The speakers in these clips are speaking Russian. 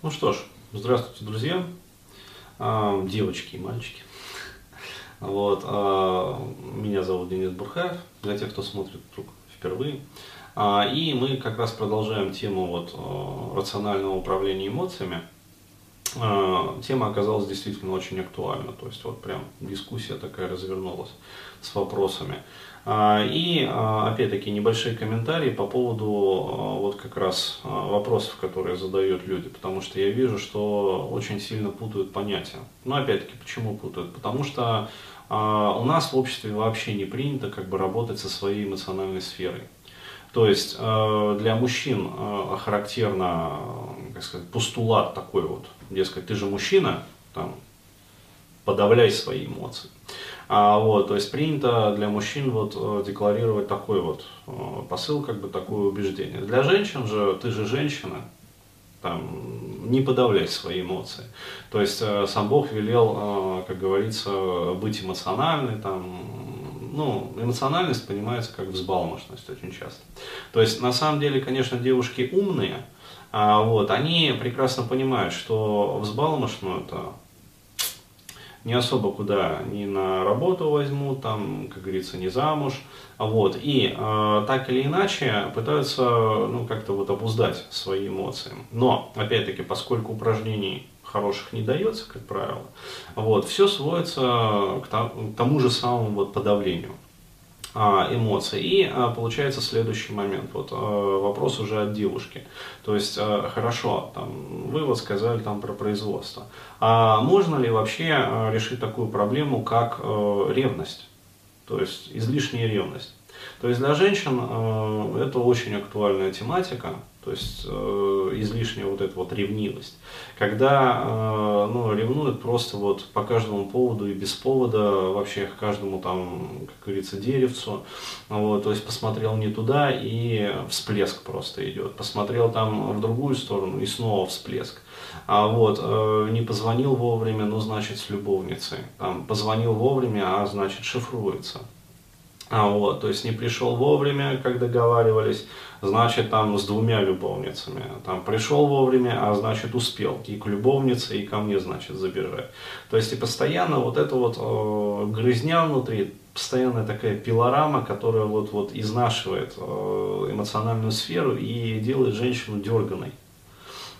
Ну что ж, здравствуйте, друзья, а, девочки и мальчики. Вот, а, меня зовут Денис Бурхаев, для тех, кто смотрит вдруг впервые. А, и мы как раз продолжаем тему вот, рационального управления эмоциями. Тема оказалась действительно очень актуальна, то есть вот прям дискуссия такая развернулась с вопросами. А, и а, опять-таки небольшие комментарии по поводу а, вот как раз вопросов, которые задают люди, потому что я вижу, что очень сильно путают понятия. Но опять-таки почему путают? Потому что у нас в обществе вообще не принято как бы работать со своей эмоциональной сферой. То есть для мужчин характерно, как сказать, постулат такой вот, дескать, ты же мужчина, там, подавляй свои эмоции. А, вот, то есть принято для мужчин вот, э, декларировать такой вот э, посыл, как бы такое убеждение. Для женщин же, ты же женщина, там, не подавлять свои эмоции. То есть э, сам Бог велел, как говорится, быть эмоциональной, там, ну, эмоциональность понимается как взбалмошность очень часто. То есть на самом деле, конечно, девушки умные, а, вот, они прекрасно понимают, что взбалмошную это не особо куда ни на работу возьмут, там, как говорится, не замуж. Вот. И э, так или иначе пытаются ну, как-то вот обуздать свои эмоции. Но, опять-таки, поскольку упражнений хороших не дается, как правило, вот, все сводится к тому же самому вот подавлению. А, эмоций. И а, получается следующий момент. Вот а, вопрос уже от девушки. То есть, хорошо, там, вы вот сказали там про производство. А можно ли вообще решить такую проблему, как ревность? То есть излишняя ревность. То есть для женщин это очень актуальная тематика, то есть э, излишняя вот эта вот ревнивость. Когда э, ну, ревнуют просто вот по каждому поводу и без повода, вообще к каждому там, как говорится, деревцу, вот, то есть посмотрел не туда и всплеск просто идет, посмотрел там в другую сторону и снова всплеск. А вот, э, не позвонил вовремя, ну, значит, с любовницей. Там, позвонил вовремя, а значит, шифруется. А вот, то есть не пришел вовремя, как договаривались, значит там с двумя любовницами. Там пришел вовремя, а значит успел и к любовнице, и ко мне, значит, забежать. То есть и постоянно вот это вот э, грызня внутри, постоянная такая пилорама, которая вот, вот изнашивает э, эмоциональную сферу и делает женщину дерганой.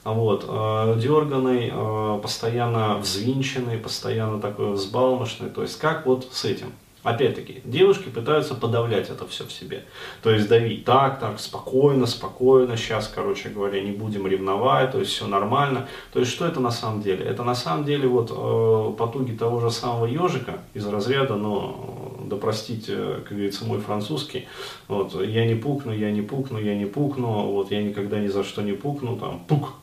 Вот, э, дерганный, э, постоянно взвинченный, постоянно такой взбалмошный. То есть как вот с этим? Опять-таки, девушки пытаются подавлять это все в себе. То есть давить так, так, спокойно, спокойно, сейчас, короче говоря, не будем ревновать, то есть все нормально. То есть что это на самом деле? Это на самом деле вот э, потуги того же самого ежика из разряда, но да простите, как говорится, мой французский, вот, я не пукну, я не пукну, я не пукну, вот, я никогда ни за что не пукну, там, пук,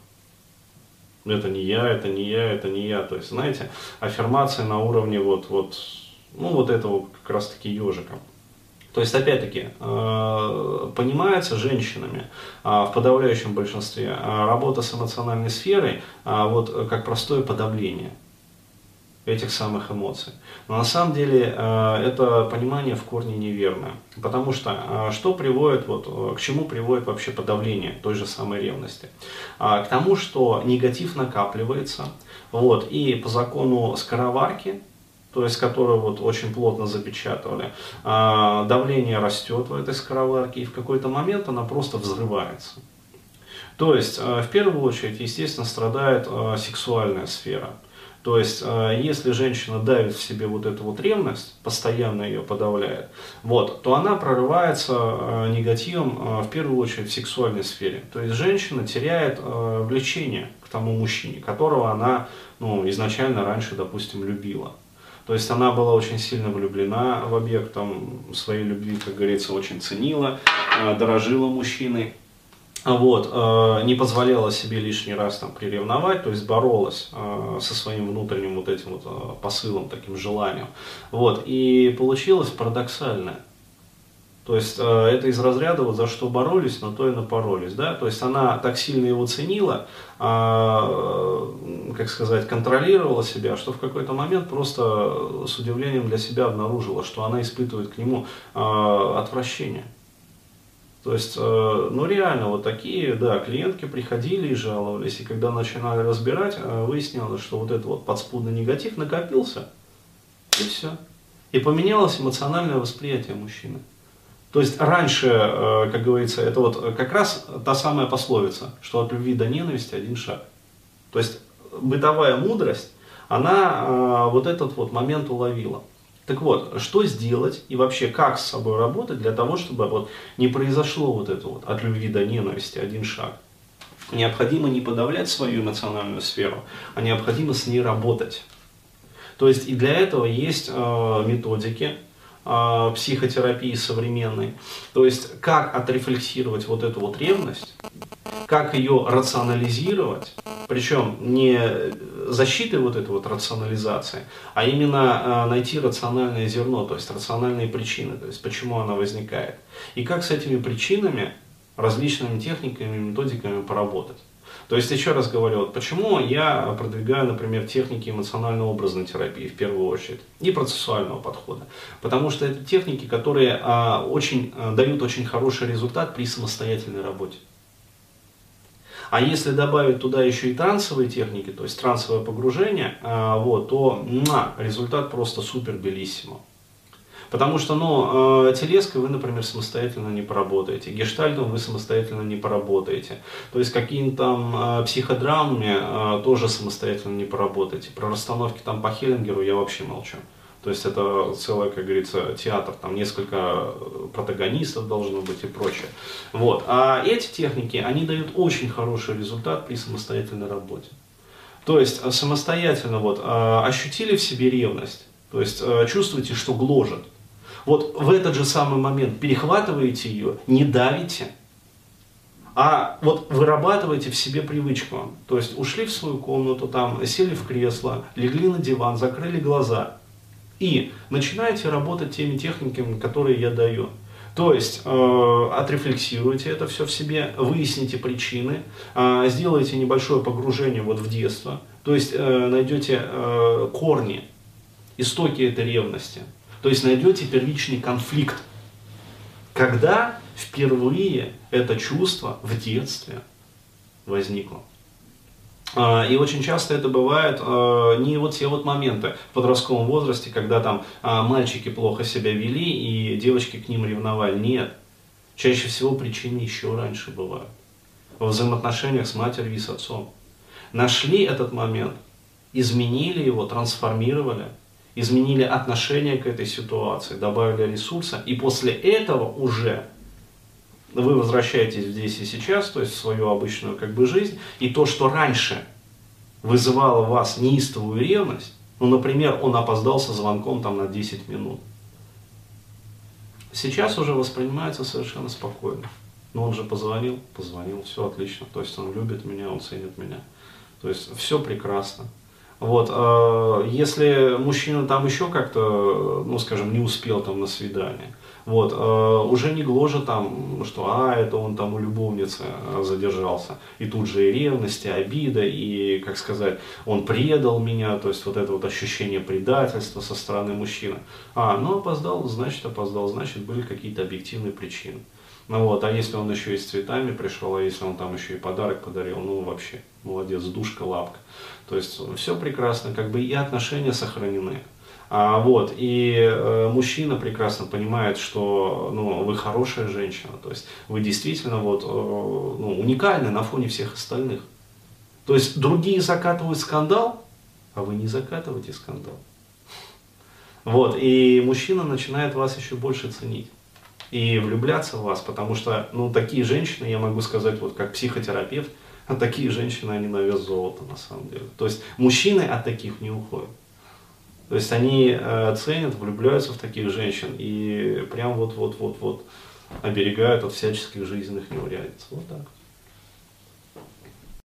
это не я, это не я, это не я. То есть, знаете, аффирмация на уровне вот, вот ну, вот этого как раз-таки ежика. То есть, опять-таки, э, понимается женщинами э, в подавляющем большинстве э, работа с эмоциональной сферой вот как простое подавление этих самых эмоций. Но на самом деле это понимание в корне неверное. Потому что что приводит, вот, к чему приводит вообще подавление той же самой ревности? К тому, что негатив накапливается, вот, и по закону скороварки то есть которую вот очень плотно запечатывали, а, давление растет в этой скороварке, и в какой-то момент она просто взрывается. То есть, а, в первую очередь, естественно, страдает а, сексуальная сфера. То есть, если женщина давит в себе вот эту вот ревность, постоянно ее подавляет, вот, то она прорывается негативом в первую очередь в сексуальной сфере. То есть, женщина теряет влечение к тому мужчине, которого она ну, изначально раньше, допустим, любила. То есть она была очень сильно влюблена в объект, там, своей любви, как говорится, очень ценила, э, дорожила мужчиной. Вот, э, не позволяла себе лишний раз там приревновать, то есть боролась э, со своим внутренним вот этим вот посылом, таким желанием. Вот, и получилось парадоксальное. То есть э, это из разряда вот за что боролись, на то и напоролись, да. То есть она так сильно его ценила, а, как сказать, контролировала себя, что в какой-то момент просто с удивлением для себя обнаружила, что она испытывает к нему а, отвращение. То есть, э, ну реально, вот такие, да, клиентки приходили и жаловались, и когда начинали разбирать, э, выяснилось, что вот этот вот подспудный негатив накопился, и все. И поменялось эмоциональное восприятие мужчины. То есть раньше, э, как говорится, это вот как раз та самая пословица, что от любви до ненависти один шаг. То есть бытовая мудрость, она вот этот вот момент уловила. Так вот, что сделать и вообще как с собой работать для того, чтобы вот не произошло вот это вот от любви до ненависти один шаг. Необходимо не подавлять свою эмоциональную сферу, а необходимо с ней работать. То есть и для этого есть э, методики э, психотерапии современной. То есть как отрефлексировать вот эту вот ревность, как ее рационализировать, причем не защиты вот этой вот рационализации, а именно э, найти рациональное зерно, то есть рациональные причины, то есть почему она возникает. И как с этими причинами различными техниками, методиками поработать. То есть, еще раз говорю, вот почему я продвигаю, например, техники эмоционально-образной терапии в первую очередь и процессуального подхода. Потому что это техники, которые а, очень, а, дают очень хороший результат при самостоятельной работе. А если добавить туда еще и трансовые техники, то есть трансовое погружение, а, вот, то на, результат просто супер белиссимо. Потому что, ну, э, телеской вы, например, самостоятельно не поработаете, гештальтом вы самостоятельно не поработаете. То есть какими-то там э, психодрамами э, тоже самостоятельно не поработаете. Про расстановки там по Хеллингеру я вообще молчу. То есть это целый, как говорится, театр, там несколько протагонистов должно быть и прочее. Вот. А эти техники, они дают очень хороший результат при самостоятельной работе. То есть самостоятельно вот, ощутили в себе ревность, то есть чувствуете, что гложет. Вот в этот же самый момент перехватываете ее, не давите, а вот вырабатываете в себе привычку. То есть ушли в свою комнату, там, сели в кресло, легли на диван, закрыли глаза – и начинаете работать теми техниками, которые я даю. То есть э, отрефлексируйте это все в себе, выясните причины, э, сделайте небольшое погружение вот в детство, то есть э, найдете э, корни, истоки этой ревности, то есть найдете первичный конфликт, когда впервые это чувство в детстве возникло. А, и очень часто это бывает а, не вот те вот моменты в подростковом возрасте, когда там а, мальчики плохо себя вели и девочки к ним ревновали. Нет. Чаще всего причины еще раньше бывают. Во взаимоотношениях с матерью и с отцом. Нашли этот момент, изменили его, трансформировали, изменили отношение к этой ситуации, добавили ресурса, и после этого уже вы возвращаетесь здесь и сейчас, то есть в свою обычную как бы жизнь, и то, что раньше вызывало в вас неистовую ревность, ну, например, он опоздал со звонком там на 10 минут, сейчас уже воспринимается совершенно спокойно. Но он же позвонил, позвонил, все отлично, то есть он любит меня, он ценит меня. То есть все прекрасно. Вот, э, если мужчина там еще как-то, ну, скажем, не успел там на свидание, вот, э, уже не гложет там, что, а, это он там у любовницы э, задержался, и тут же и ревность, и обида, и, как сказать, он предал меня, то есть вот это вот ощущение предательства со стороны мужчины. А, ну, опоздал, значит, опоздал, значит, были какие-то объективные причины. Ну вот, а если он еще и с цветами пришел, а если он там еще и подарок подарил, ну вообще, молодец, душка, лапка. То есть все прекрасно, как бы и отношения сохранены. А, вот, и э, мужчина прекрасно понимает, что ну, вы хорошая женщина, то есть вы действительно вот, э, ну, уникальны на фоне всех остальных. То есть другие закатывают скандал, а вы не закатываете скандал. Вот, и мужчина начинает вас еще больше ценить и влюбляться в вас, потому что, ну, такие женщины, я могу сказать, вот как психотерапевт, а такие женщины, они на вес золота, на самом деле. То есть мужчины от таких не уходят. То есть они э, ценят, влюбляются в таких женщин и прям вот-вот-вот-вот оберегают от всяческих жизненных неурядиц. Вот так.